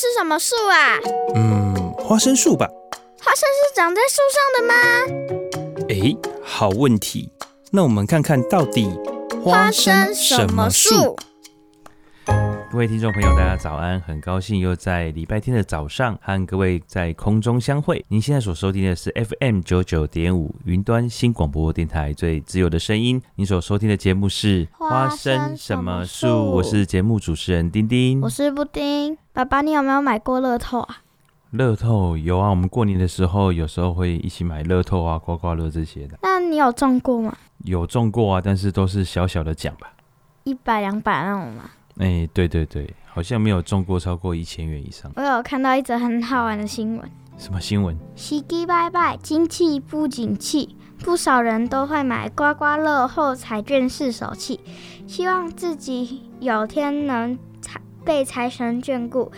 是什么树啊？嗯，花生树吧。花生是长在树上的吗？诶，好问题。那我们看看到底花生什么树？各位听众朋友，大家早安！很高兴又在礼拜天的早上和各位在空中相会。您现在所收听的是 FM 九九点五云端新广播电台最自由的声音。您所收听的节目是花生什么树？我是节目主持人丁丁，我是布丁。爸爸，你有没有买过乐透啊？乐透有啊，我们过年的时候有时候会一起买乐透啊、刮刮乐这些的。那你有中过吗？有中过啊，但是都是小小的奖吧，一百两百那种吗？哎、欸，对对对，好像没有中过超过一千元以上。我有看到一则很好玩的新闻。什么新闻？喜地拜拜，经济不景气，不少人都会买刮刮乐或彩券试手气，希望自己有天能财被财神眷顾。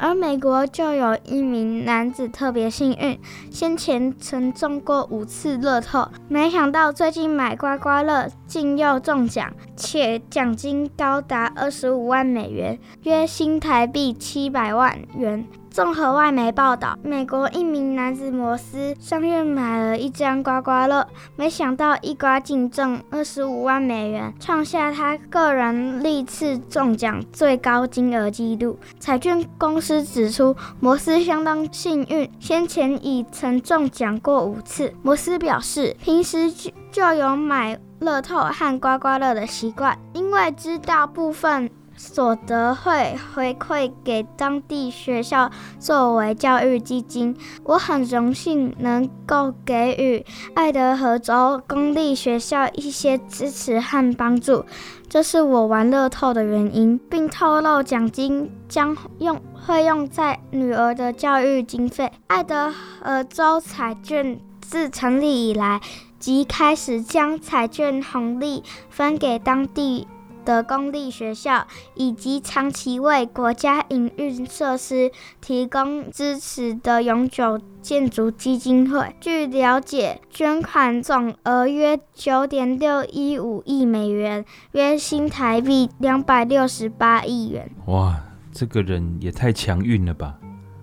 而美国就有一名男子特别幸运，先前曾中过五次乐透，没想到最近买刮刮乐竟又中奖，且奖金高达二十五万美元，约新台币七百万元。综合外媒报道，美国一名男子摩斯上月买了一张刮刮乐，没想到一刮竟中二十五万美元，创下他个人历次中奖最高金额纪录。彩券公司指出，摩斯相当幸运，先前已曾中奖过五次。摩斯表示，平时就就有买乐透和刮刮乐的习惯，因为知道部分。所得会回馈给当地学校作为教育基金。我很荣幸能够给予爱德荷州公立学校一些支持和帮助，这是我玩乐透的原因，并透露奖金将用会用在女儿的教育经费。爱德荷州彩券自成立以来，即开始将彩券红利分给当地。的公立学校以及长期为国家营运设施提供支持的永久建筑基金会，据了解，捐款总额约九点六一五亿美元，约新台币两百六十八亿元。哇，这个人也太强运了吧？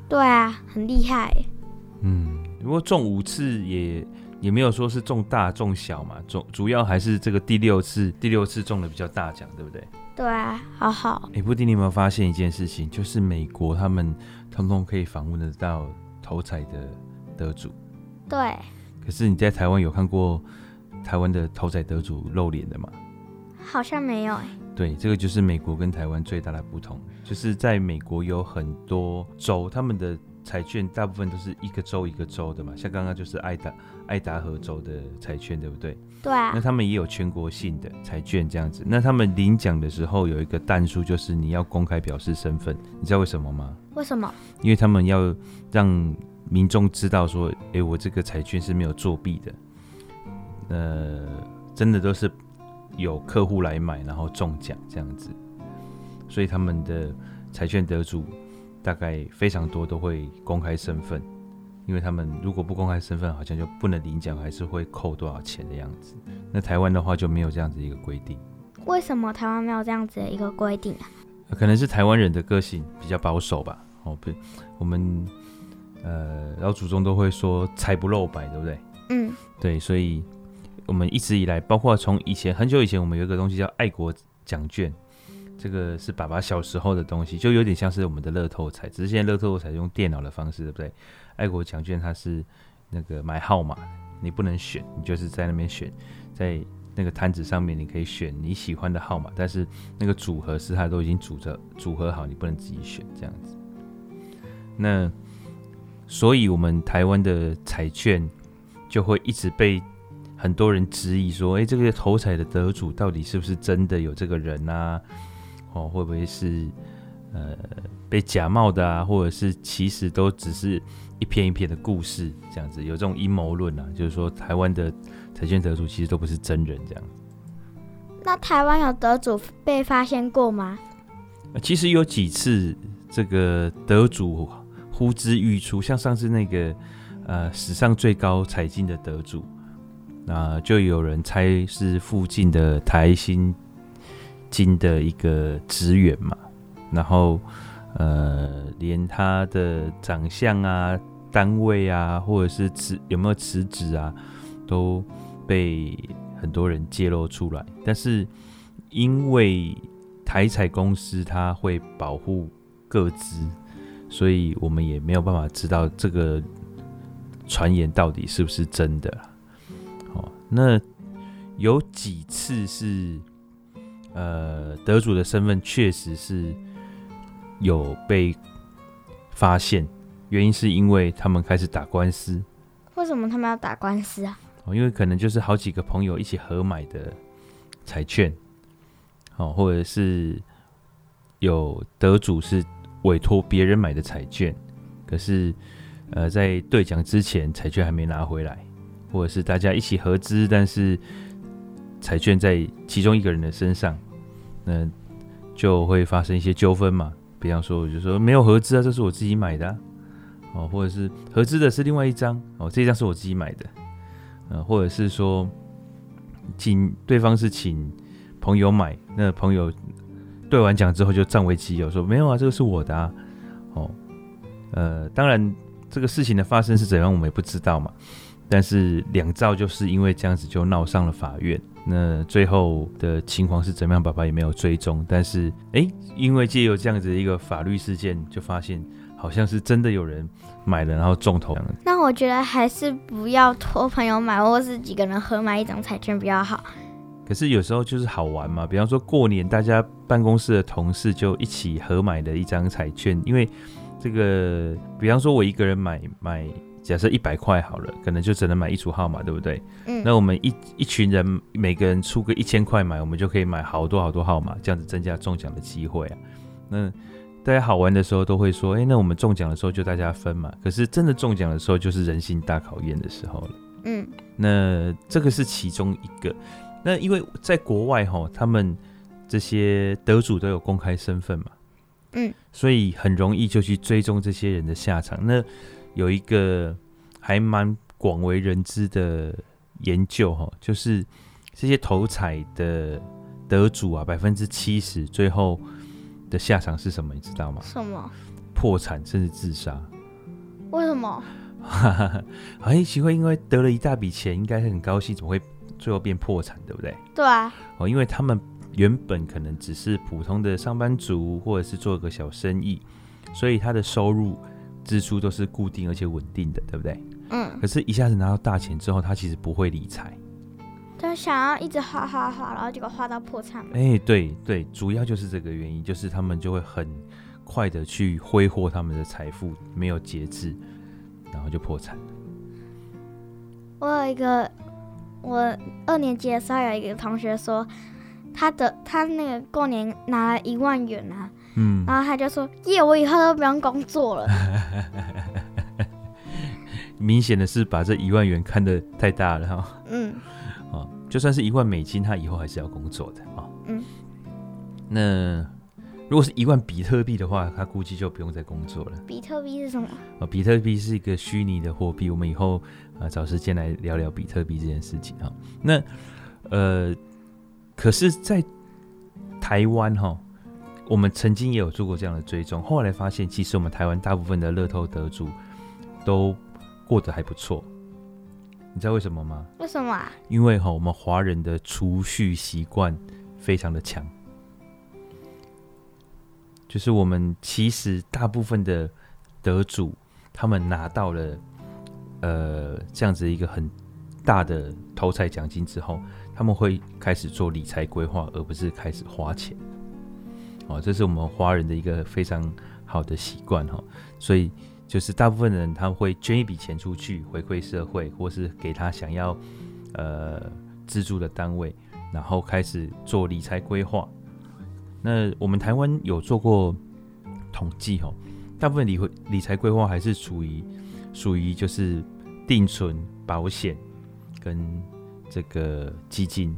对啊，很厉害。嗯，如果中五次也。也没有说是中大中小嘛，主主要还是这个第六次，第六次中的比较大奖，对不对？对啊，好好。哎，布丁，你有没有发现一件事情？就是美国他们通通可以访问得到头彩的得主。对。可是你在台湾有看过台湾的头彩得主露脸的吗？好像没有哎。对，这个就是美国跟台湾最大的不同，就是在美国有很多州，他们的。彩券大部分都是一个州一个州的嘛，像刚刚就是爱达爱达荷州的彩券，对不对？对啊。那他们也有全国性的彩券这样子。那他们领奖的时候有一个弹数，就是你要公开表示身份。你知道为什么吗？为什么？因为他们要让民众知道说，哎，我这个彩券是没有作弊的。呃，真的都是有客户来买，然后中奖这样子。所以他们的彩券得主。大概非常多都会公开身份，因为他们如果不公开身份，好像就不能领奖，还是会扣多少钱的样子。那台湾的话就没有这样子一个规定。为什么台湾没有这样子的一个规定啊？可能是台湾人的个性比较保守吧。哦，不，我们呃老祖宗都会说财不露白，对不对？嗯，对，所以我们一直以来，包括从以前很久以前，我们有一个东西叫爱国奖券。这个是爸爸小时候的东西，就有点像是我们的乐透彩，只是现在乐透彩用电脑的方式，对不对？爱国奖券它是那个买号码，你不能选，你就是在那边选，在那个摊子上面你可以选你喜欢的号码，但是那个组合是它都已经组着组合好，你不能自己选这样子。那所以我们台湾的彩券就会一直被很多人质疑说，哎，这个头彩的得主到底是不是真的有这个人啊？哦，会不会是呃被假冒的啊？或者是其实都只是一篇一篇的故事这样子？有这种阴谋论啊，就是说台湾的彩券得主其实都不是真人这样。那台湾有得主被发现过吗？其实有几次这个得主呼之欲出，像上次那个呃史上最高彩金的得主，那就有人猜是附近的台新金的一个职员嘛，然后呃，连他的长相啊、单位啊，或者是辞有没有辞职啊，都被很多人揭露出来。但是因为台彩公司它会保护各资，所以我们也没有办法知道这个传言到底是不是真的。哦，那有几次是呃得主的身份确实是。有被发现，原因是因为他们开始打官司。为什么他们要打官司啊？哦，因为可能就是好几个朋友一起合买的彩券，哦，或者是有得主是委托别人买的彩券，可是呃在兑奖之前彩券还没拿回来，或者是大家一起合资，但是彩券在其中一个人的身上，那就会发生一些纠纷嘛。比方说，我就说没有合资啊，这是我自己买的，哦，或者是合资的是另外一张，哦，这张是我自己买的，呃，或者是说，请对方是请朋友买，那朋友兑完奖之后就占为己有，说没有啊，这个是我的啊，哦，呃，当然这个事情的发生是怎样，我们也不知道嘛，但是两兆就是因为这样子就闹上了法院。那最后的情况是怎么样？爸爸也没有追踪，但是哎、欸，因为借由这样子的一个法律事件，就发现好像是真的有人买了，然后中头。那我觉得还是不要托朋友买，或是几个人合买一张彩券比较好。可是有时候就是好玩嘛，比方说过年，大家办公室的同事就一起合买的一张彩券，因为这个，比方说我一个人买买。假设一百块好了，可能就只能买一组号码，对不对？嗯。那我们一一群人，每个人出个一千块买，我们就可以买好多好多号码，这样子增加中奖的机会啊。那大家好玩的时候都会说，哎、欸，那我们中奖的时候就大家分嘛。可是真的中奖的时候，就是人性大考验的时候了。嗯。那这个是其中一个。那因为在国外哈，他们这些得主都有公开身份嘛。嗯。所以很容易就去追踪这些人的下场。那有一个还蛮广为人知的研究哈，就是这些头彩的得主啊，百分之七十最后的下场是什么？你知道吗？什么？破产甚至自杀？为什么？很，奇怪，因为得了一大笔钱，应该很高兴，怎么会最后变破产？对不对？对啊。哦，因为他们原本可能只是普通的上班族，或者是做个小生意，所以他的收入。支出都是固定而且稳定的，对不对？嗯。可是，一下子拿到大钱之后，他其实不会理财。他想要一直花花花，然后结果花到破产。哎、欸，对对，主要就是这个原因，就是他们就会很快的去挥霍他们的财富，没有节制，然后就破产。我有一个，我二年级的时候有一个同学说，他的他那个过年拿了一万元啊。嗯，然后他就说：“耶，我以后都不用工作了。”明显的是把这一万元看得太大了哈。嗯，哦，就算是一万美金，他以后还是要工作的啊。嗯，那如果是一万比特币的话，他估计就不用再工作了。比特币是什么？哦，比特币是一个虚拟的货币。我们以后啊找时间来聊聊比特币这件事情哈。那呃，可是，在台湾哈。我们曾经也有做过这样的追踪，后来发现，其实我们台湾大部分的乐透得主都过得还不错。你知道为什么吗？为什么啊？因为哈，我们华人的储蓄习惯非常的强，就是我们其实大部分的得主，他们拿到了呃这样子一个很大的头彩奖金之后，他们会开始做理财规划，而不是开始花钱。哦，这是我们华人的一个非常好的习惯哈，所以就是大部分人他会捐一笔钱出去回馈社会，或是给他想要呃资助的单位，然后开始做理财规划。那我们台湾有做过统计哈，大部分理会理财规划还是属于属于就是定存、保险跟这个基金。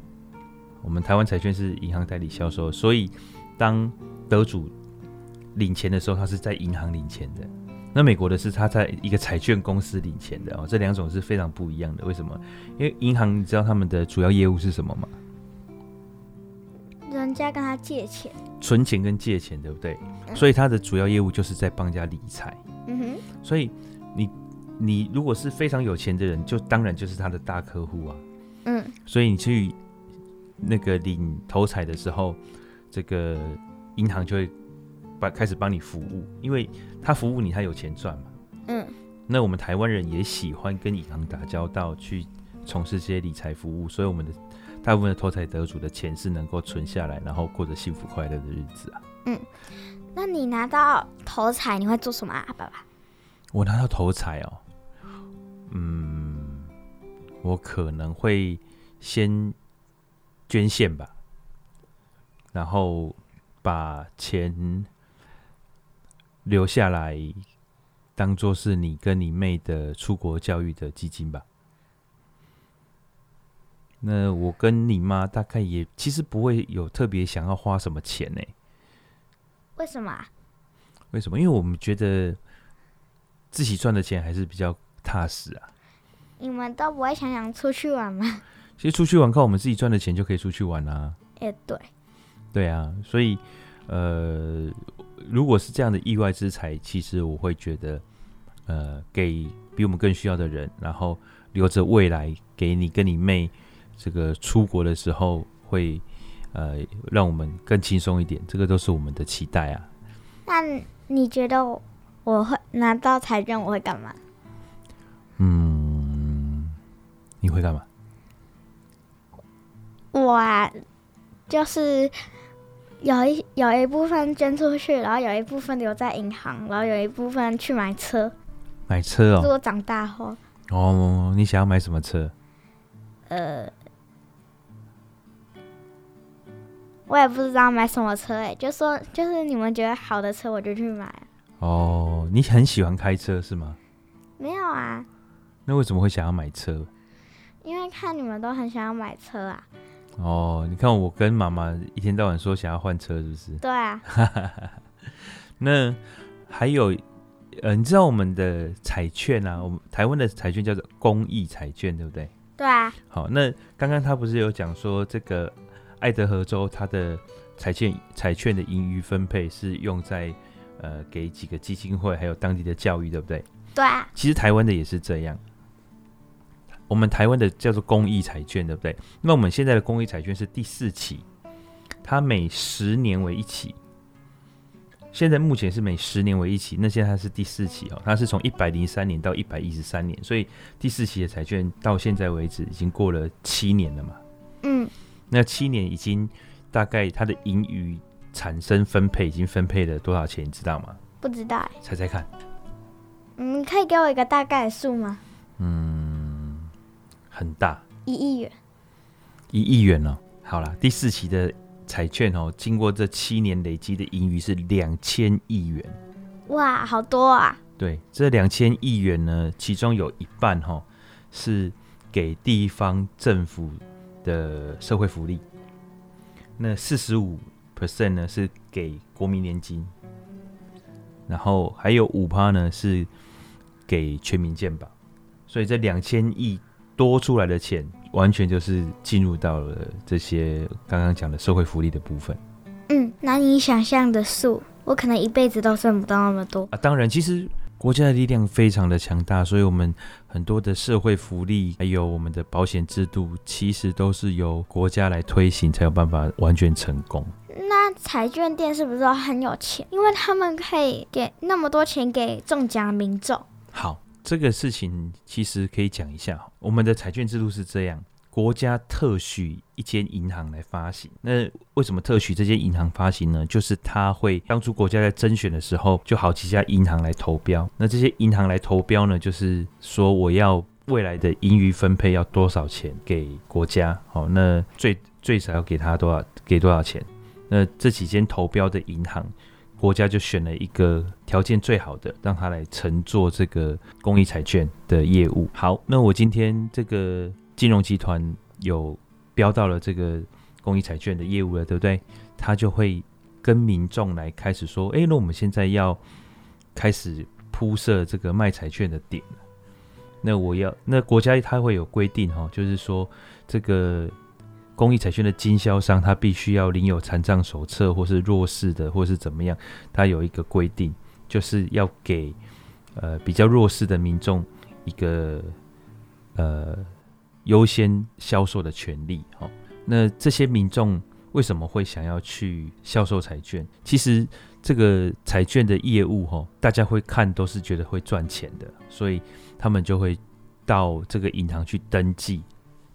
我们台湾财券是银行代理销售，所以。当得主领钱的时候，他是在银行领钱的。那美国的是他在一个彩券公司领钱的哦，这两种是非常不一样的。为什么？因为银行你知道他们的主要业务是什么吗？人人家跟他借钱，存钱跟借钱，对不对？嗯、所以他的主要业务就是在帮人家理财。嗯哼，所以你你如果是非常有钱的人，就当然就是他的大客户啊。嗯，所以你去那个领头彩的时候，这个银行就会把开始帮你服务，因为他服务你，他有钱赚嘛。嗯，那我们台湾人也喜欢跟银行打交道，去从事这些理财服务，所以我们的。大部分的头彩得主的钱是能够存下来，然后过着幸福快乐的日子啊。嗯，那你拿到头彩你会做什么啊，爸爸？我拿到头彩哦，嗯，我可能会先捐献吧，然后把钱留下来，当做是你跟你妹的出国教育的基金吧。那我跟你妈大概也其实不会有特别想要花什么钱呢？为什么？为什么？因为我们觉得自己赚的钱还是比较踏实啊。你们都不会想想出去玩吗？其实出去玩靠我们自己赚的钱就可以出去玩啊。哎，对。对啊，所以呃，如果是这样的意外之财，其实我会觉得呃，给比我们更需要的人，然后留着未来给你跟你妹。这个出国的时候会，呃，让我们更轻松一点，这个都是我们的期待啊。那你觉得我会拿到财政，我会干嘛？嗯，你会干嘛？我啊，就是有一有一部分捐出去，然后有一部分留在银行，然后有一部分去买车。买车哦？如果长大后。哦，你想要买什么车？呃。我也不知道买什么车哎、欸，就说就是你们觉得好的车我就去买。哦，你很喜欢开车是吗？没有啊。那为什么会想要买车？因为看你们都很想要买车啊。哦，你看我跟妈妈一天到晚说想要换车，是不是？对啊。那还有呃，你知道我们的彩券啊？我们台湾的彩券叫做公益彩券，对不对？对啊。好，那刚刚他不是有讲说这个？爱德荷州，它的彩券彩券的盈余分配是用在呃给几个基金会，还有当地的教育，对不对？对啊。其实台湾的也是这样。我们台湾的叫做公益彩券，对不对？那我们现在的公益彩券是第四期，它每十年为一期。现在目前是每十年为一期，那现在它是第四期哦，它是从一百零三年到一百一十三年，所以第四期的彩券到现在为止已经过了七年了嘛。嗯。那七年已经大概它的盈余产生分配已经分配了多少钱，你知道吗？不知道。猜猜看。嗯，可以给我一个大概的数吗？嗯，很大。一亿元。一亿元哦。好了，第四期的彩券哦，经过这七年累积的盈余是两千亿元。哇，好多啊！对，这两千亿元呢，其中有一半哈是给地方政府。的社会福利，那四十五 percent 呢是给国民年金，然后还有五趴呢是给全民健保，所以这两千亿多出来的钱，完全就是进入到了这些刚刚讲的社会福利的部分。嗯，难以想象的数，我可能一辈子都挣不到那么多啊！当然，其实。国家的力量非常的强大，所以我们很多的社会福利，还有我们的保险制度，其实都是由国家来推行，才有办法完全成功。那彩券店是不是都很有钱？因为他们可以给那么多钱给中奖民众。好，这个事情其实可以讲一下。我们的彩券制度是这样。国家特许一间银行来发行，那为什么特许这间银行发行呢？就是他会当初国家在甄选的时候，就好几家银行来投标。那这些银行来投标呢，就是说我要未来的盈余分配要多少钱给国家？好，那最最少要给他多少？给多少钱？那这几间投标的银行，国家就选了一个条件最好的，让他来承做这个公益彩券的业务。好，那我今天这个。金融集团有标到了这个公益彩券的业务了，对不对？他就会跟民众来开始说：“诶，那我们现在要开始铺设这个卖彩券的点。那我要，那国家它会有规定哈，就是说这个公益彩券的经销商，他必须要领有残障手册，或是弱势的，或是怎么样，他有一个规定，就是要给呃比较弱势的民众一个呃优先销售的权利。好，那这些民众为什么会想要去销售彩券？其实这个彩券的业务，哈，大家会看都是觉得会赚钱的，所以他们就会到这个银行去登记。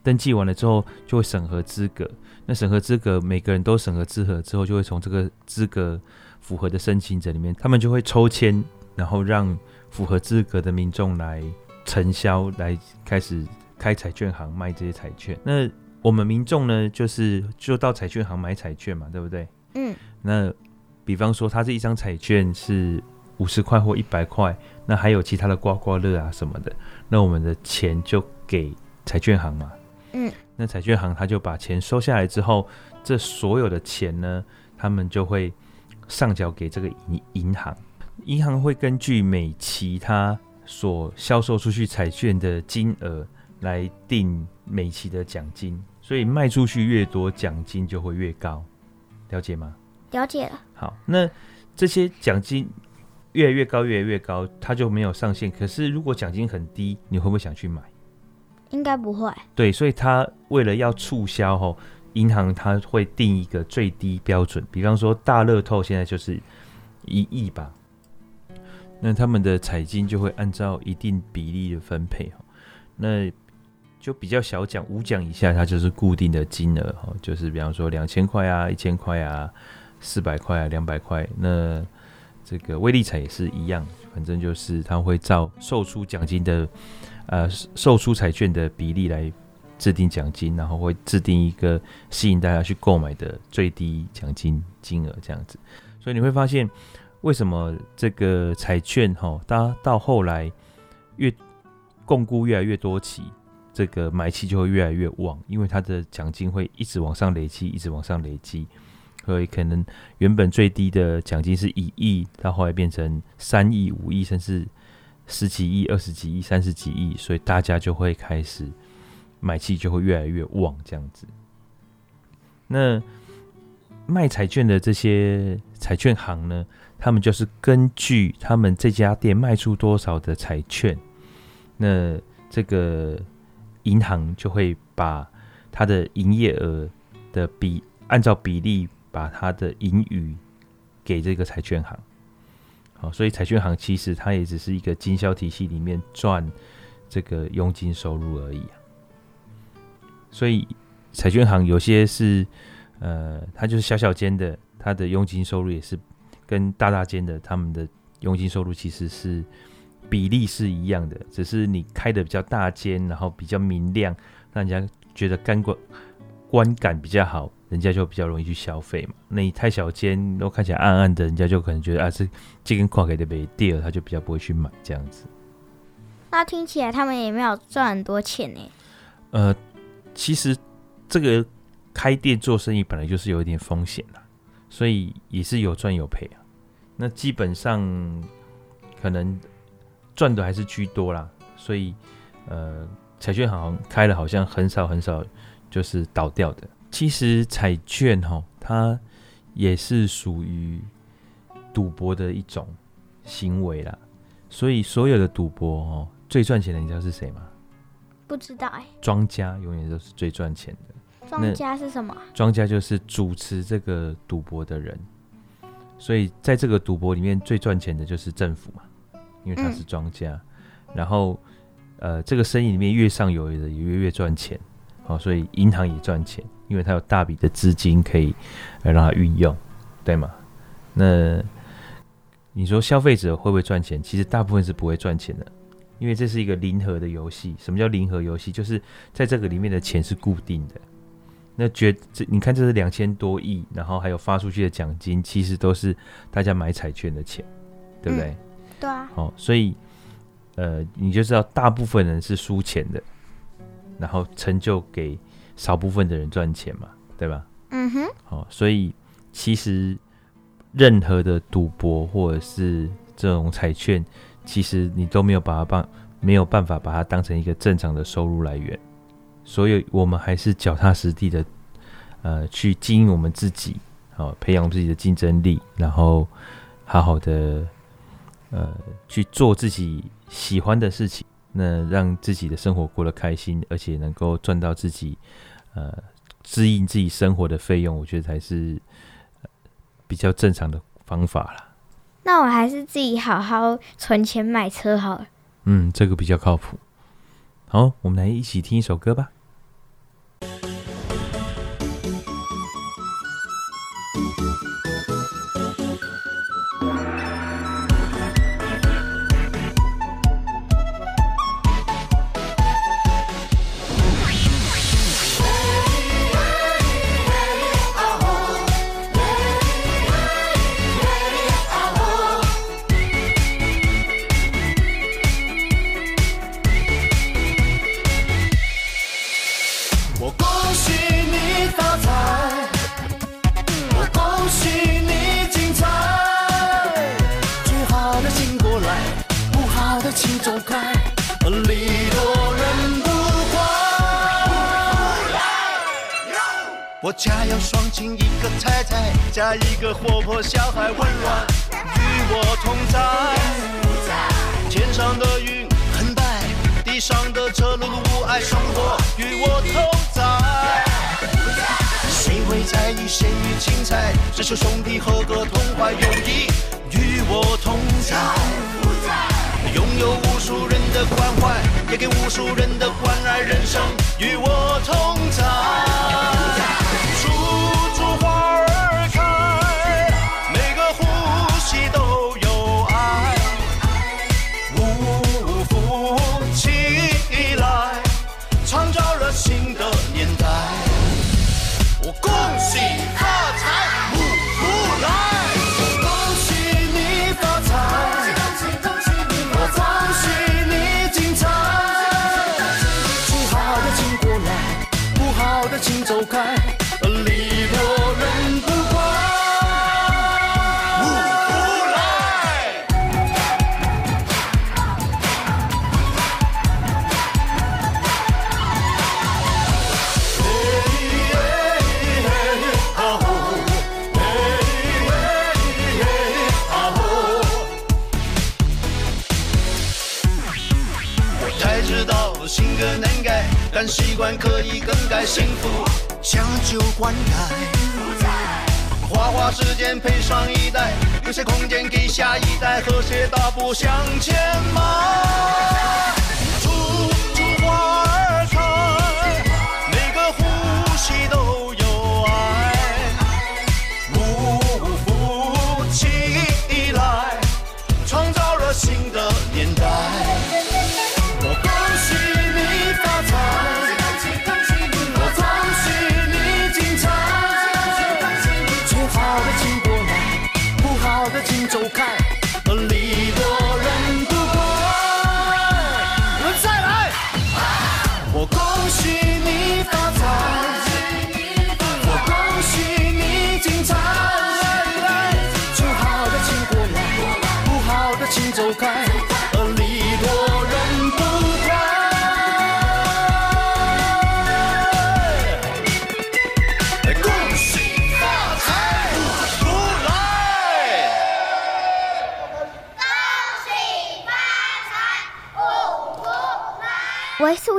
登记完了之后，就会审核资格。那审核资格，每个人都审核资格之后，就会从这个资格符合的申请者里面，他们就会抽签，然后让符合资格的民众来承销，来开始开彩券行卖这些彩券。那我们民众呢，就是就到彩券行买彩券嘛，对不对？嗯。那比方说，他这一张彩券是五十块或一百块，那还有其他的刮刮乐啊什么的，那我们的钱就给彩券行嘛。嗯，那彩券行他就把钱收下来之后，这所有的钱呢，他们就会上缴给这个银银行，银行会根据每期他所销售出去彩券的金额来定每期的奖金，所以卖出去越多，奖金就会越高，了解吗？了解了。好，那这些奖金越来越高，越来越高，它就没有上限。可是如果奖金很低，你会不会想去买？应该不会。对，所以他为了要促销吼，银行他会定一个最低标准，比方说大乐透现在就是一亿吧，那他们的彩金就会按照一定比例的分配，那就比较小奖，五奖以下它就是固定的金额哈，就是比方说两千块啊、一千块啊、四百块啊、两百块，那这个威力彩也是一样，反正就是他会照售出奖金的。呃，售出彩券的比例来制定奖金，然后会制定一个吸引大家去购买的最低奖金金额这样子。所以你会发现，为什么这个彩券哈，它到后来越摃龟越来越多期，这个买气就会越来越旺，因为它的奖金会一直往上累积，一直往上累积，所以可能原本最低的奖金是一亿，到后来变成三亿、五亿，甚至。十几亿、二十几亿、三十几亿，所以大家就会开始买气就会越来越旺，这样子。那卖彩券的这些彩券行呢，他们就是根据他们这家店卖出多少的彩券，那这个银行就会把它的营业额的比按照比例把它的盈余给这个彩券行。好所以彩券行其实它也只是一个经销体系里面赚这个佣金收入而已。所以彩券行有些是呃，它就是小小间的，它的佣金收入也是跟大大间的他们的佣金收入其实是比例是一样的，只是你开的比较大间，然后比较明亮，让人家觉得感官观感比较好。人家就比较容易去消费嘛。那你太小间，都看起来暗暗的，人家就可能觉得啊，这这根矿给的没掉，他就比较不会去买这样子。那听起来他们也没有赚很多钱呢。呃，其实这个开店做生意本来就是有一点风险啦，所以也是有赚有赔啊。那基本上可能赚的还是居多啦，所以呃，彩券行开了好像很少很少就是倒掉的。其实彩券哈，它也是属于赌博的一种行为啦。所以所有的赌博哦，最赚钱的你知道是谁吗？不知道哎。庄家永远都是最赚钱的。庄家是什么？庄家就是主持这个赌博的人。所以在这个赌博里面，最赚钱的就是政府嘛，因为他是庄家。嗯。然后呃，这个生意里面越上游的也越越赚钱。好，所以银行也赚钱。因为它有大笔的资金可以来让它运用，对吗？那你说消费者会不会赚钱？其实大部分是不会赚钱的，因为这是一个零和的游戏。什么叫零和游戏？就是在这个里面的钱是固定的。那觉这你看，这是两千多亿，然后还有发出去的奖金，其实都是大家买彩券的钱，对不对？嗯、对啊。好，所以呃，你就知道大部分人是输钱的，然后成就给。少部分的人赚钱嘛，对吧？嗯哼。好，所以其实任何的赌博或者是这种彩券，其实你都没有把它办，没有办法把它当成一个正常的收入来源。所以我们还是脚踏实地的呃去经营我们自己，好、哦、培养自己的竞争力，然后好好的呃去做自己喜欢的事情，那让自己的生活过得开心，而且能够赚到自己呃支应自己生活的费用，我觉得才是比较正常的方法啦。那我还是自己好好存钱买车好了。嗯，这个比较靠谱。好，我们来一起听一首歌吧。咸鱼青菜？只求兄弟和个痛快，友谊与我同在。拥有无数人的关怀，也给无数人的关爱，人生与我同有灌溉。花花世界配上一代，留下空间给下一代，和谐大步向前迈。为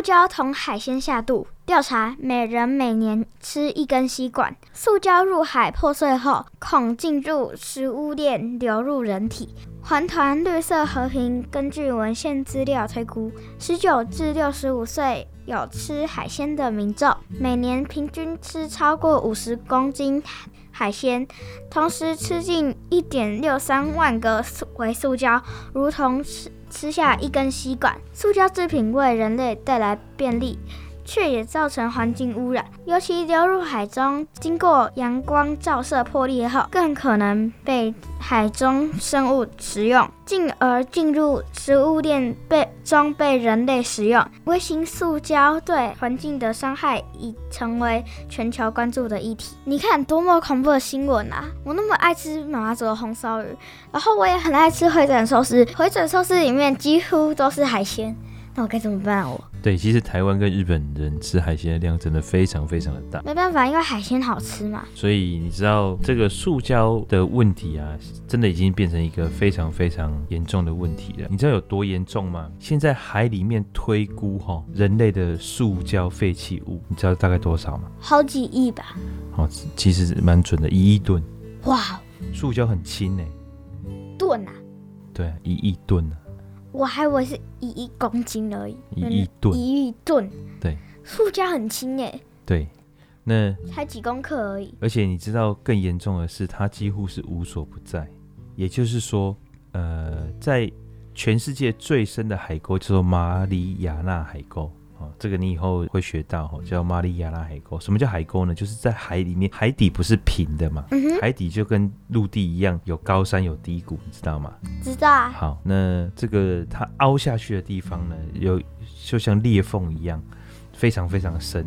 胶同海鲜下肚，调查每人每年吃一根吸管。塑胶入海破碎后，恐进入食物链流入人体。环团绿色和平根据文献资料推估，十九至六十五岁有吃海鲜的民众，每年平均吃超过五十公斤海鲜，同时吃进一点六三万个微塑胶，如同吃。吃下一根吸管，塑胶制品为人类带来便利，却也造成环境污染。尤其流入海中，经过阳光照射破裂后，更可能被海中生物食用，进而进入食物链被中被人类食用。微型塑胶对环境的伤害已成为全球关注的议题。你看多么恐怖的新闻啊！我那么爱吃妈妈煮的红烧鱼，然后我也很爱吃回转寿司，回转寿司里面几乎都是海鲜。那我该怎么办啊？我对，其实台湾跟日本人吃海鲜的量真的非常非常的大。没办法，因为海鲜好吃嘛。所以你知道这个塑胶的问题啊，真的已经变成一个非常非常严重的问题了。你知道有多严重吗？现在海里面推估哈，人类的塑胶废弃物，你知道大概多少吗？好几亿吧。哦，其实蛮准的，一亿吨。哇，塑胶很轻呢。吨啊？对，一亿吨啊。我还以为是一亿公斤而已，一亿吨，一亿吨，对，塑胶很轻耶，对，那才几公克而已。而且你知道更严重的是，它几乎是无所不在。也就是说，呃，在全世界最深的海沟叫做马里亚纳海沟。哦，这个你以后会学到哈，叫马里亚拉海沟。什么叫海沟呢？就是在海里面，海底不是平的嘛？嗯。海底就跟陆地一样，有高山有低谷，你知道吗？知道啊。好，那这个它凹下去的地方呢，有就像裂缝一样，非常非常深。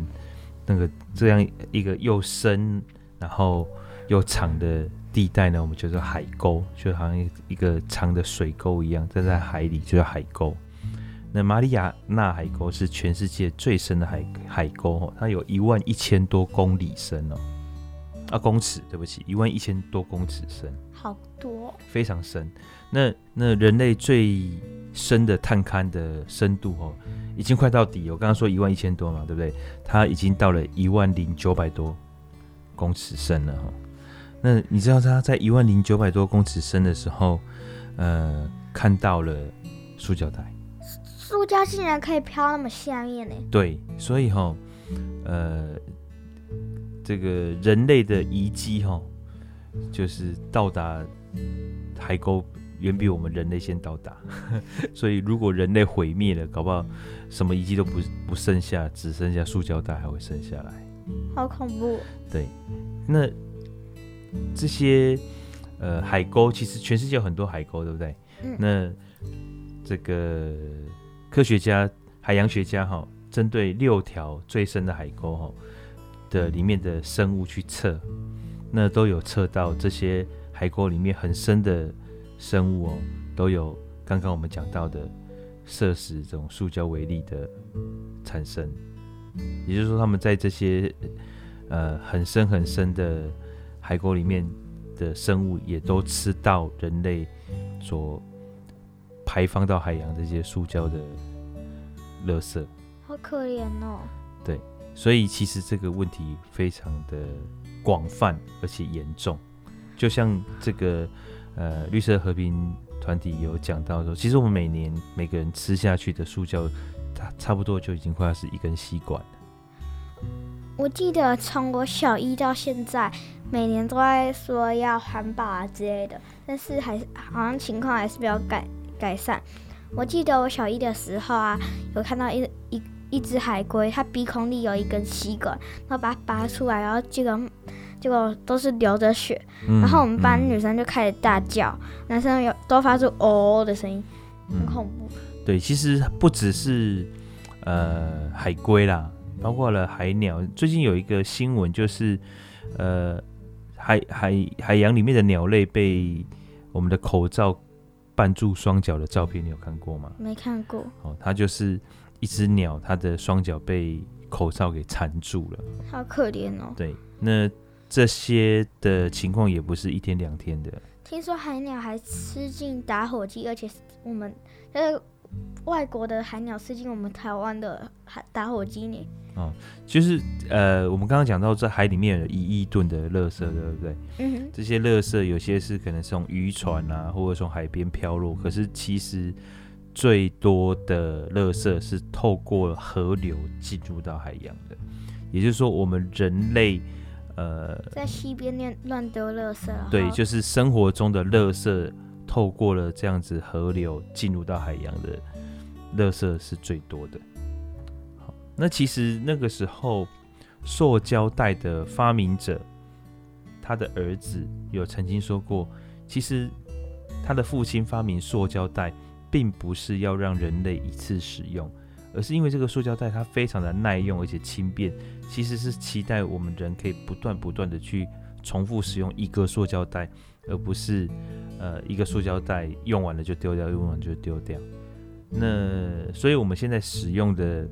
那个这样一个又深然后又长的地带呢，我们叫做海沟，就好像一个长的水沟一样，站在海里就叫海沟。那马里亚纳海沟是全世界最深的海海沟哦，它有一万一千多公里深哦，啊公尺，对不起，一万一千多公尺深，好多，非常深。那那人类最深的探勘的深度哦，已经快到底。我刚刚说一万一千多嘛，对不对？它已经到了一万零九百多公尺深了哈。那你知道它在一万零九百多公尺深的时候，呃，看到了塑胶袋。塑胶竟然可以飘那么下面呢？对，所以哈，呃，这个人类的遗迹哈，就是到达海沟远比我们人类先到达，所以如果人类毁灭了，搞不好什么遗迹都不不剩下，只剩下塑胶袋还会剩下来，好恐怖。对，那这些呃海沟，其实全世界有很多海沟，对不对？嗯。那这个。科学家、海洋学家哈，针对六条最深的海沟哈的里面的生物去测，那都有测到这些海沟里面很深的生物哦，都有刚刚我们讲到的摄食这种塑胶微粒的产生，也就是说，他们在这些呃很深很深的海沟里面的生物，也都吃到人类所。排放到海洋这些塑胶的垃圾，好可怜哦。对，所以其实这个问题非常的广泛而且严重。就像这个呃绿色和平团体有讲到说，其实我们每年每个人吃下去的塑胶，它差不多就已经快要是一根吸管了。我记得从我小一到现在，每年都在说要环保啊之类的，但是还是好像情况还是比较改。改善。我记得我小一的时候啊，有看到一一一只海龟，它鼻孔里有一根吸管，然后把它拔出来，然后结果结果都是流着血，嗯、然后我们班女生就开始大叫，嗯、男生有都发出哦的声音，很恐怖。嗯、对，其实不只是呃海龟啦，包括了海鸟。最近有一个新闻，就是呃海海海洋里面的鸟类被我们的口罩。绊住双脚的照片，你有看过吗？没看过。哦，它就是一只鸟，它的双脚被口罩给缠住了，好可怜哦。对，那这些的情况也不是一天两天的。听说海鸟还吃进打火机，而且我们呃外国的海鸟吃进我们台湾的海打火机呢。哦，就是呃，我们刚刚讲到在海里面有一亿吨的垃圾，对不对？这些垃圾有些是可能是从渔船啊，或者从海边飘落，可是其实最多的垃圾是透过河流进入到海洋的。也就是说，我们人类呃在西边乱乱丢垃圾。对，就是生活中的垃圾透过了这样子河流进入到海洋的垃圾是最多的。好那其实那个时候，塑胶袋的发明者，他的儿子有曾经说过，其实他的父亲发明塑胶袋，并不是要让人类一次使用，而是因为这个塑胶袋它非常的耐用而且轻便，其实是期待我们人可以不断不断的去重复使用一个塑胶袋，而不是呃一个塑胶袋用完了就丢掉，用完就丢掉。那所以我们现在使用的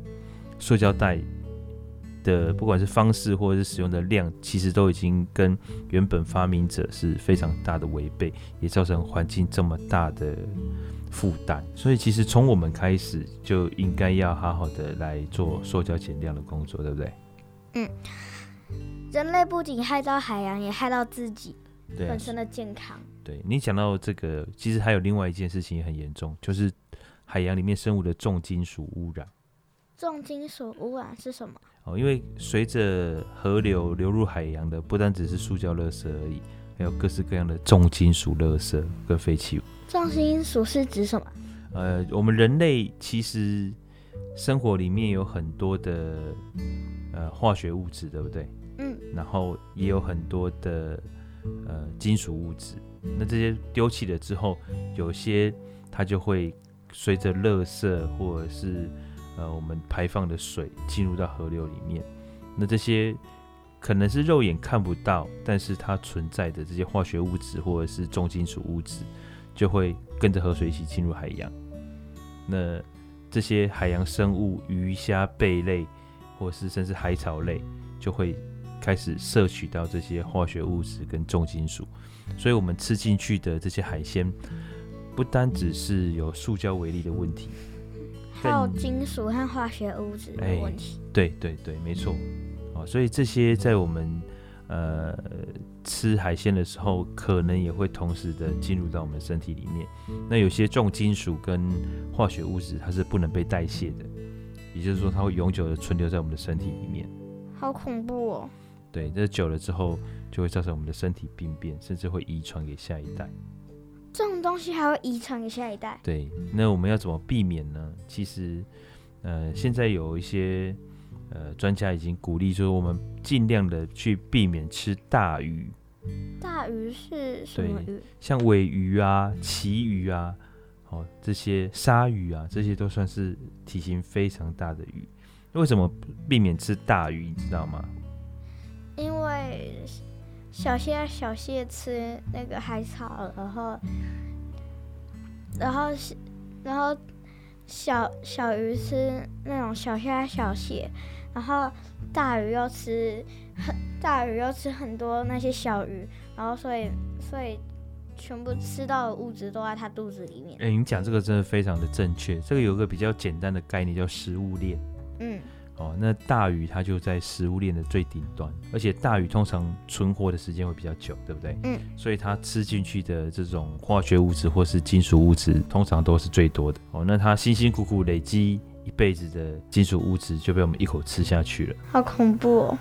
塑胶袋的，不管是方式或者是使用的量，其实都已经跟原本发明者是非常大的违背，也造成环境这么大的负担。所以其实从我们开始就应该要好好的来做塑胶减量的工作，对不对？嗯，人类不仅害到海洋，也害到自己本身的健康。对，你讲到这个，其实还有另外一件事情也很严重，就是海洋里面生物的重金属污染。重金属污染是什么？哦，因为随着河流流入海洋的，不单只是塑胶垃圾而已，还有各式各样的重金属垃圾跟废弃物。重金属是指什么？呃，我们人类其实生活里面有很多的呃化学物质，对不对？嗯。然后也有很多的呃金属物质，那这些丢弃了之后，有些它就会随着垃圾或者是呃，我们排放的水进入到河流里面，那这些可能是肉眼看不到，但是它存在的这些化学物质或者是重金属物质，就会跟着河水一起进入海洋。那这些海洋生物，鱼虾贝类，或是甚至海草类，就会开始摄取到这些化学物质跟重金属。所以，我们吃进去的这些海鲜，不单只是有塑胶为例的问题。还有金属和化学物质的问题。欸、对对对，没错。哦，所以这些在我们呃吃海鲜的时候，可能也会同时的进入到我们身体里面。那有些重金属跟化学物质，它是不能被代谢的，也就是说，它会永久的存留在我们的身体里面。好恐怖哦！对，这久了之后，就会造成我们的身体病变，甚至会遗传给下一代。这种东西还会遗传给下一代？对，那我们要怎么避免呢？其实，呃，现在有一些呃专家已经鼓励说，我们尽量的去避免吃大鱼。大鱼是什么鱼？像尾鱼啊、旗鱼啊，哦，这些鲨鱼啊，这些都算是体型非常大的鱼。为什么避免吃大鱼？你知道吗？因为。小蟹小蟹吃那个海草，然后，然后，然后小小鱼吃那种小虾小蟹，然后大鱼又吃很大鱼又吃很多那些小鱼，然后所以所以全部吃到的物质都在它肚子里面。哎，你讲这个真的非常的正确，这个有个比较简单的概念叫食物链。嗯。哦，那大鱼它就在食物链的最顶端，而且大鱼通常存活的时间会比较久，对不对？嗯，所以它吃进去的这种化学物质或是金属物质，通常都是最多的。哦，那它辛辛苦苦累积一辈子的金属物质，就被我们一口吃下去了，好恐怖哦！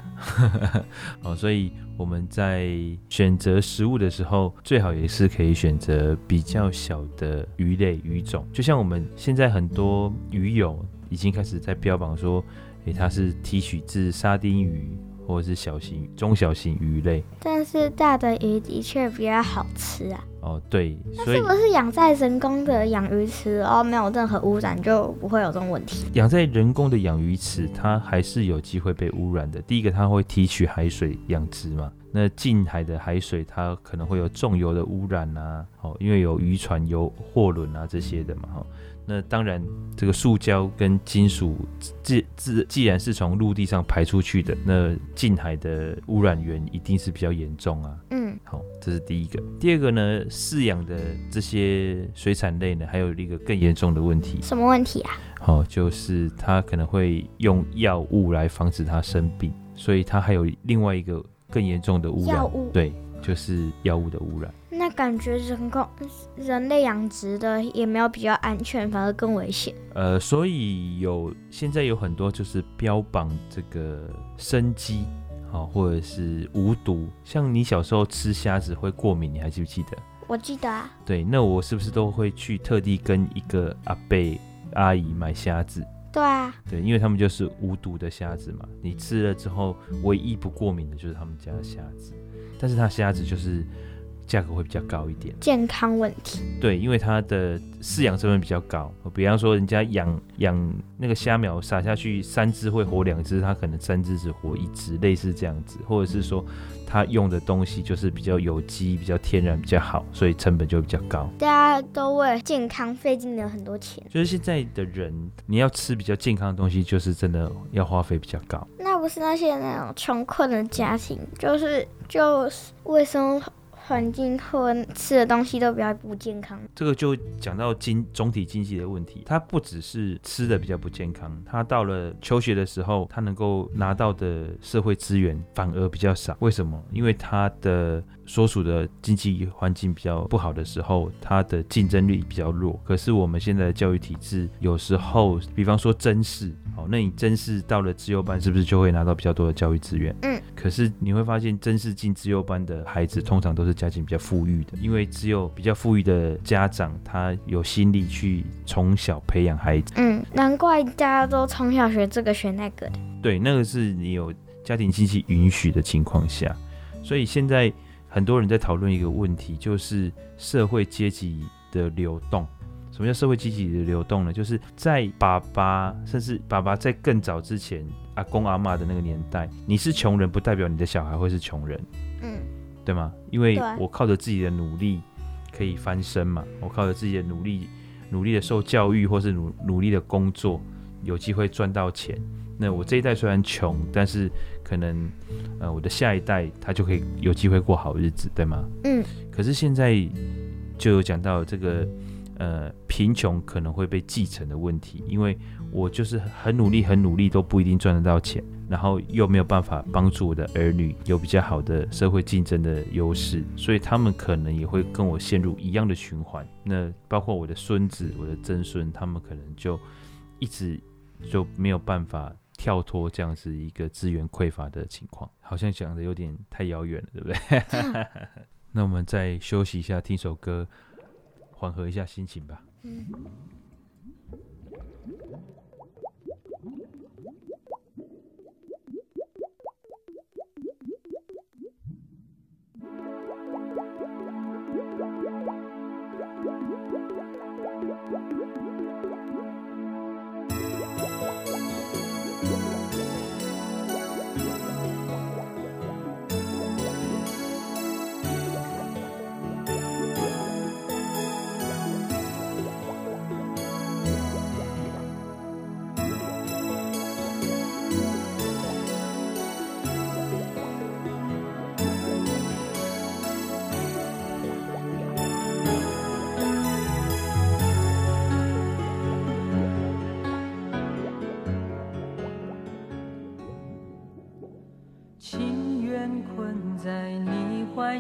哦，所以我们在选择食物的时候，最好也是可以选择比较小的鱼类鱼种，就像我们现在很多鱼友已经开始在标榜说。欸、它是提取自沙丁鱼或者是小型、中小型鱼类，但是大的鱼的确比较好吃啊。哦，对，所以是不是养在人工的养鱼池哦，没有任何污染，就不会有这种问题？养在人工的养鱼池，它还是有机会被污染的。第一个，它会提取海水养殖嘛，那近海的海水它可能会有重油的污染啊，哦，因为有渔船、有货轮啊这些的嘛，哈。那当然，这个塑胶跟金属既自既然是从陆地上排出去的，那近海的污染源一定是比较严重啊。嗯，好，这是第一个。第二个呢，饲养的这些水产类呢，还有一个更严重的问题。什么问题啊？好，就是它可能会用药物来防止它生病，所以它还有另外一个更严重的污染。药物。对，就是药物的污染。那感觉人工人类养殖的也没有比较安全，反而更危险。呃，所以有现在有很多就是标榜这个生机，好，或者是无毒。像你小时候吃虾子会过敏，你还记不记得？我记得啊。对，那我是不是都会去特地跟一个阿伯阿姨买虾子？对啊。对，因为他们就是无毒的虾子嘛，你吃了之后唯一不过敏的就是他们家的虾子，但是它虾子就是。价格会比较高一点。健康问题。对，因为它的饲养成本比较高。比方说，人家养养那个虾苗撒下去，三只会活两只，它可能三只只活一只，类似这样子，或者是说。它用的东西就是比较有机、比较天然、比较好，所以成本就比较高。大家都为健康费尽了很多钱。就是现在的人，你要吃比较健康的东西，就是真的要花费比较高。那不是那些那种穷困的家庭，就是就是卫生。环境或吃的东西都比较不健康，这个就讲到经总体经济的问题。他不只是吃的比较不健康，他到了求学的时候，他能够拿到的社会资源反而比较少。为什么？因为他的所属的经济环境比较不好的时候，它的竞争力比较弱。可是我们现在的教育体制，有时候，比方说甄试，好，那你真试到了自优班，是不是就会拿到比较多的教育资源？嗯。可是你会发现，真试进自优班的孩子，通常都是家境比较富裕的，因为只有比较富裕的家长，他有心力去从小培养孩子。嗯，难怪大家都从小学这个学那个的。对，那个是你有家庭经济允许的情况下。所以现在很多人在讨论一个问题，就是社会阶级的流动。什么叫社会阶级的流动呢？就是在爸爸，甚至爸爸在更早之前，阿公阿妈的那个年代，你是穷人，不代表你的小孩会是穷人。嗯。对吗？因为我靠着自己的努力可以翻身嘛，我靠着自己的努力，努力的受教育，或是努努力的工作，有机会赚到钱。那我这一代虽然穷，但是可能呃我的下一代他就可以有机会过好日子，对吗？嗯。可是现在就有讲到这个呃贫穷可能会被继承的问题，因为我就是很努力，很努力都不一定赚得到钱。然后又没有办法帮助我的儿女有比较好的社会竞争的优势，所以他们可能也会跟我陷入一样的循环。那包括我的孙子、我的曾孙，他们可能就一直就没有办法跳脱这样子一个资源匮乏的情况。好像讲的有点太遥远了，对不对？那我们再休息一下，听首歌，缓和一下心情吧。嗯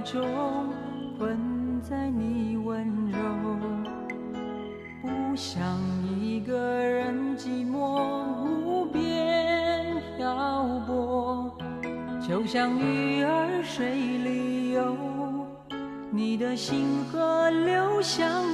中困在你温柔，不想一个人寂寞无边漂泊，就像鱼儿水里游，你的心河流向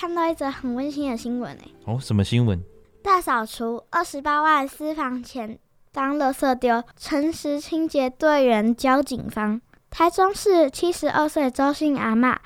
看到一则很温馨的新闻诶。哦，什么新闻？大扫除，二十八万私房钱当垃圾丢，诚实清洁队员交警方。台中市七十二岁周姓阿嬷。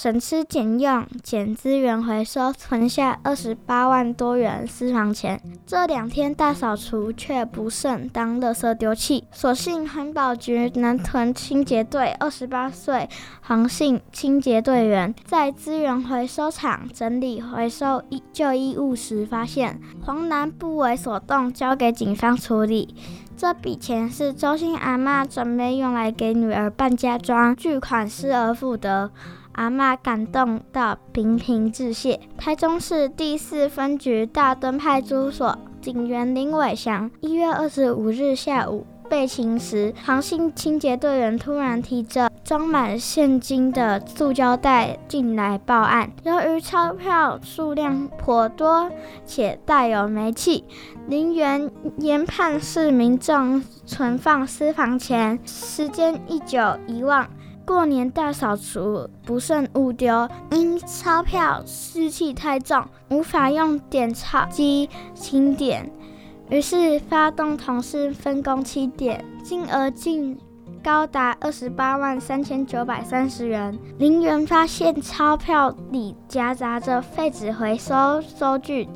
省吃俭用，捡资源回收，存下二十八万多元私房钱。这两天大扫除却不慎当垃圾丢弃，所幸环保局南屯清洁队二十八岁黄姓清洁队员在资源回收场整理回收旧衣物时，发现黄男不为所动，交给警方处理。这笔钱是周姓阿嬷准备用来给女儿办嫁妆，巨款失而复得。阿嬷感动到频频致谢。台中市第四分局大墩派出所警员林伟祥，一月二十五日下午备勤时，航信清洁队员突然提着装满现金的塑胶袋进来报案。由于钞票数量颇多且带有霉气，林员研判是民众存放私房钱，时间一久遗忘。过年大扫除不慎误丢，因钞票湿气太重，无法用点钞机清点，于是发动同事分工清点，金额竟高达二十八万三千九百三十元。林员发现钞票里夹杂着废纸回收收据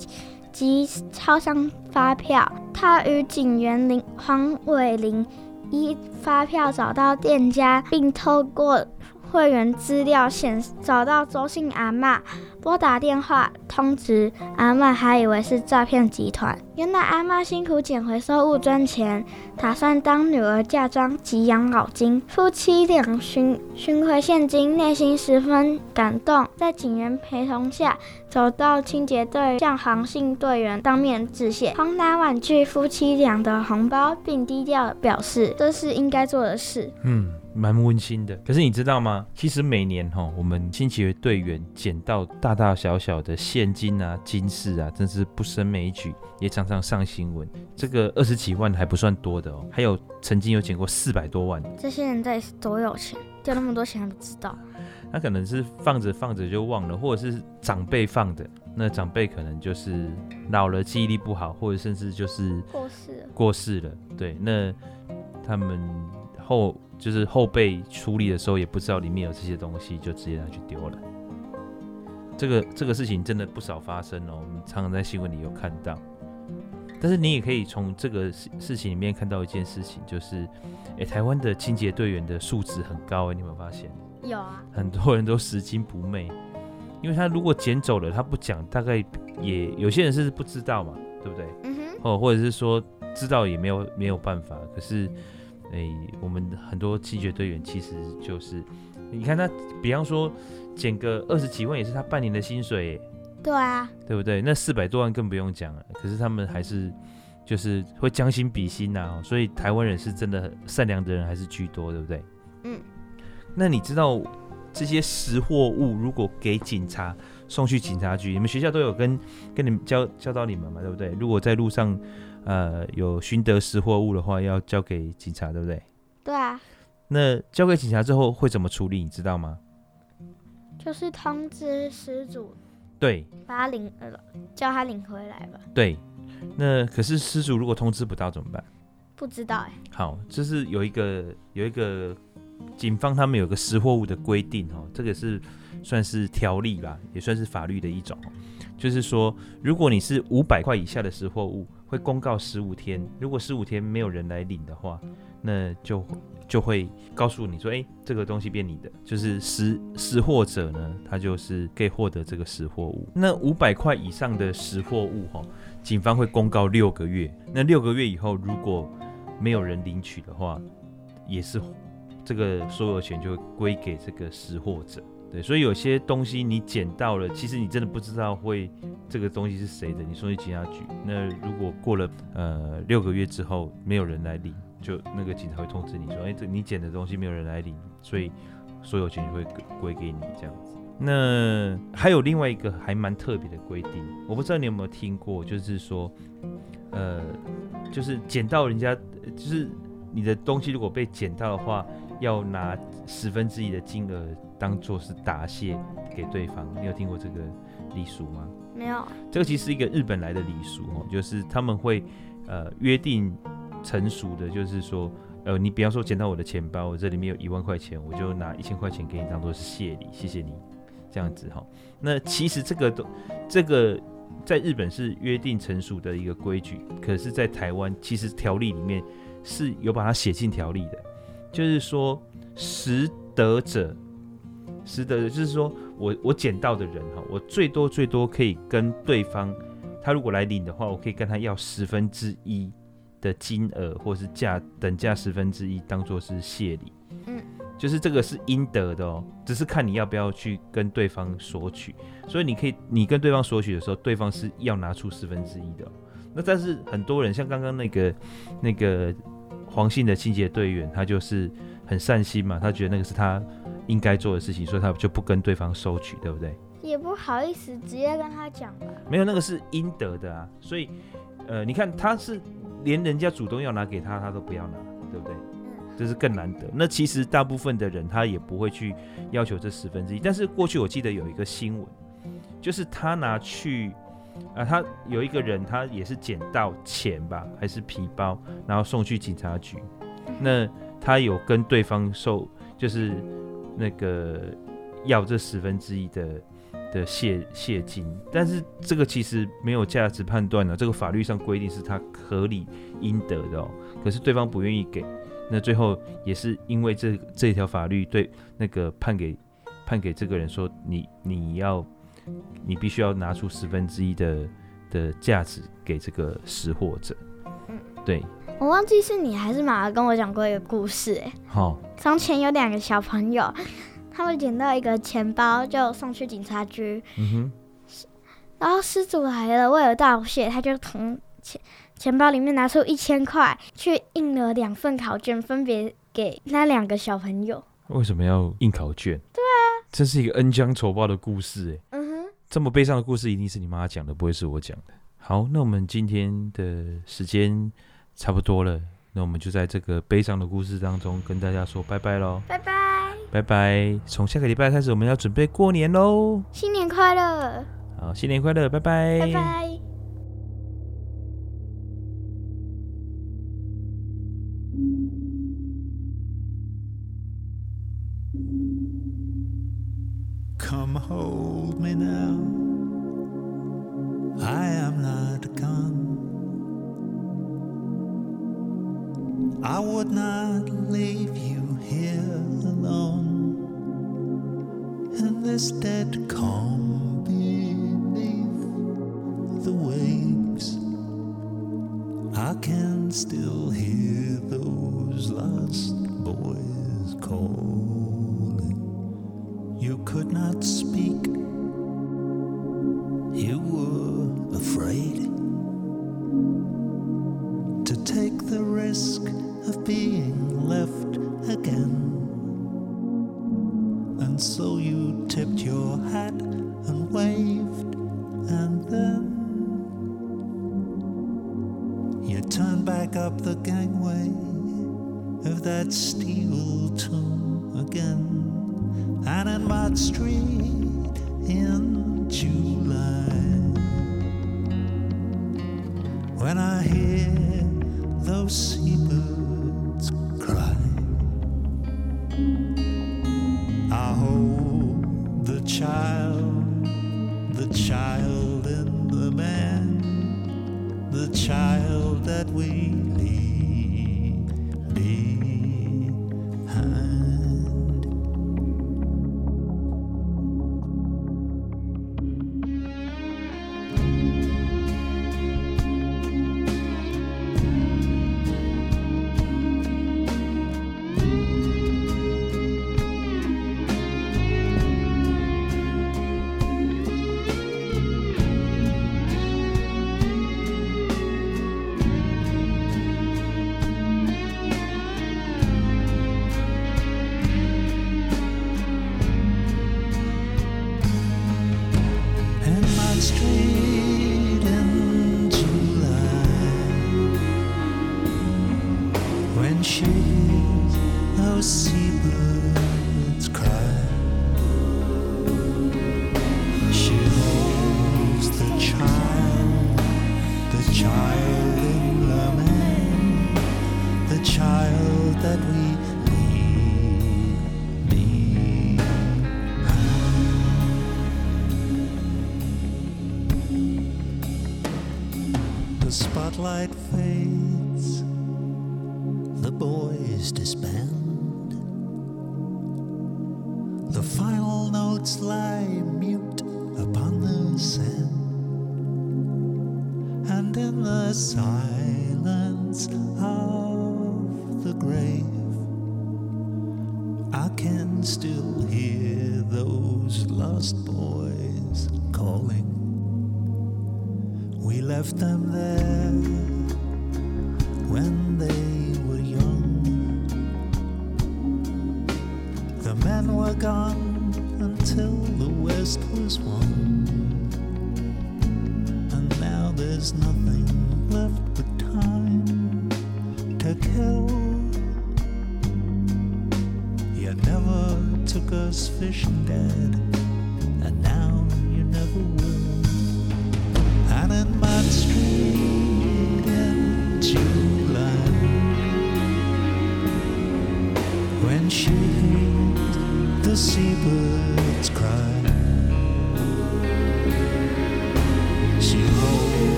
及超商发票，他与警员林黄伟林。一发票找到店家，并透过会员资料显找到周姓阿嬷，拨打电话通知阿妈，还以为是诈骗集团。原来阿妈辛苦捡回收物赚钱，打算当女儿嫁妆及养老金。夫妻俩寻寻回现金，内心十分感动。在警员陪同下，走到清洁队，向航信队员当面致谢。黄男婉拒夫妻俩的红包，并低调表示这是应该做的事。嗯。蛮温馨的，可是你知道吗？其实每年哈，我们清洁队员捡到大大小小的现金啊、金饰啊，真是不胜枚举，也常常上新闻。这个二十几万还不算多的哦，还有曾经有捡过四百多万。这些人到底是多有钱，掉那么多钱还不知道？那可能是放着放着就忘了，或者是长辈放的。那长辈可能就是老了，记忆力不好，或者甚至就是过世了。过世了，对，那他们后。就是后背处理的时候也不知道里面有这些东西，就直接拿去丢了。这个这个事情真的不少发生哦，我们常常在新闻里有看到。但是你也可以从这个事事情里面看到一件事情，就是，诶，台湾的清洁队员的素质很高诶，你有没有发现？有啊。很多人都拾金不昧，因为他如果捡走了，他不讲，大概也有些人是不知道嘛，对不对？嗯哼。哦，或者是说知道也没有没有办法，可是。哎、欸，我们很多清洁队员其实就是，你看他，比方说减个二十几万也是他半年的薪水，对啊，对不对？那四百多万更不用讲了。可是他们还是就是会将心比心呐、啊，所以台湾人是真的善良的人还是居多，对不对？嗯。那你知道这些拾货物如果给警察送去警察局，你们学校都有跟跟你们教教导你们嘛，对不对？如果在路上。呃，有寻得失货物的话，要交给警察，对不对？对啊。那交给警察之后会怎么处理？你知道吗？就是通知失主。对。把他领呃，叫他领回来吧。对。那可是失主如果通知不到怎么办？不知道哎。好，就是有一个有一个警方他们有个拾货物的规定哦，这个是算是条例吧，也算是法律的一种。就是说，如果你是五百块以下的拾货物，会公告十五天，如果十五天没有人来领的话，那就就会告诉你说，哎，这个东西变你的，就是拾拾货者呢，他就是可以获得这个拾货物。那五百块以上的拾货物，哈，警方会公告六个月，那六个月以后如果没有人领取的话，也是这个所有权就归给这个拾货者。对，所以有些东西你捡到了，其实你真的不知道会这个东西是谁的，你送去警察局。那如果过了呃六个月之后没有人来领，就那个警察会通知你说，哎，这你捡的东西没有人来领，所以所有权就会归给你这样子。那还有另外一个还蛮特别的规定，我不知道你有没有听过，就是说，呃，就是捡到人家，就是你的东西如果被捡到的话。要拿十分之一的金额当做是答谢给对方。你有听过这个礼俗吗？没有。这个其实是一个日本来的礼俗哦，就是他们会呃约定成熟的，就是说呃你比方说捡到我的钱包，我这里面有一万块钱，我就拿一千块钱给你当做是谢礼，谢谢你这样子哈。那其实这个都这个。在日本是约定成熟的一个规矩，可是，在台湾其实条例里面是有把它写进条例的，就是说，拾得者，拾得的就是说我我捡到的人哈，我最多最多可以跟对方，他如果来领的话，我可以跟他要十分之一的金额，或是价等价十分之一，当做是谢礼。嗯。就是这个是应得的哦，只是看你要不要去跟对方索取。所以你可以，你跟对方索取的时候，对方是要拿出十分之一的。那但是很多人像刚刚那个那个黄姓的清洁队员，他就是很善心嘛，他觉得那个是他应该做的事情，所以他就不跟对方收取，对不对？也不好意思直接跟他讲吧。没有，那个是应得的啊。所以呃，你看他是连人家主动要拿给他，他都不要拿，对不对？这是更难得。那其实大部分的人他也不会去要求这十分之一。但是过去我记得有一个新闻，就是他拿去啊，他有一个人他也是捡到钱吧，还是皮包，然后送去警察局。那他有跟对方收，就是那个要这十分之一的的谢谢金。但是这个其实没有价值判断的，这个法律上规定是他合理应得的哦。可是对方不愿意给。那最后也是因为这这条法律对那个判给判给这个人说，你你要你必须要拿出十分之一的的价值给这个拾货者。嗯，对。我忘记是你还是妈妈跟我讲过一个故事，哎。好。从前有两个小朋友，他们捡到一个钱包就送去警察局。嗯哼。然后失主来了，为了道谢，他就从钱。钱包里面拿出一千块，去印了两份考卷，分别给那两个小朋友。为什么要印考卷？对啊，这是一个恩将仇报的故事，哎。嗯哼，这么悲伤的故事一定是你妈讲的，不会是我讲的。好，那我们今天的时间差不多了，那我们就在这个悲伤的故事当中跟大家说拜拜喽。拜拜，拜拜。从下个礼拜开始，我们要准备过年喽。新年快乐！好，新年快乐，拜拜。拜拜。Come hold me now. Would not leave you here alone in this dead calm beneath the waves. I can still hear those lost boys calling. You could not speak, that we those Michigan.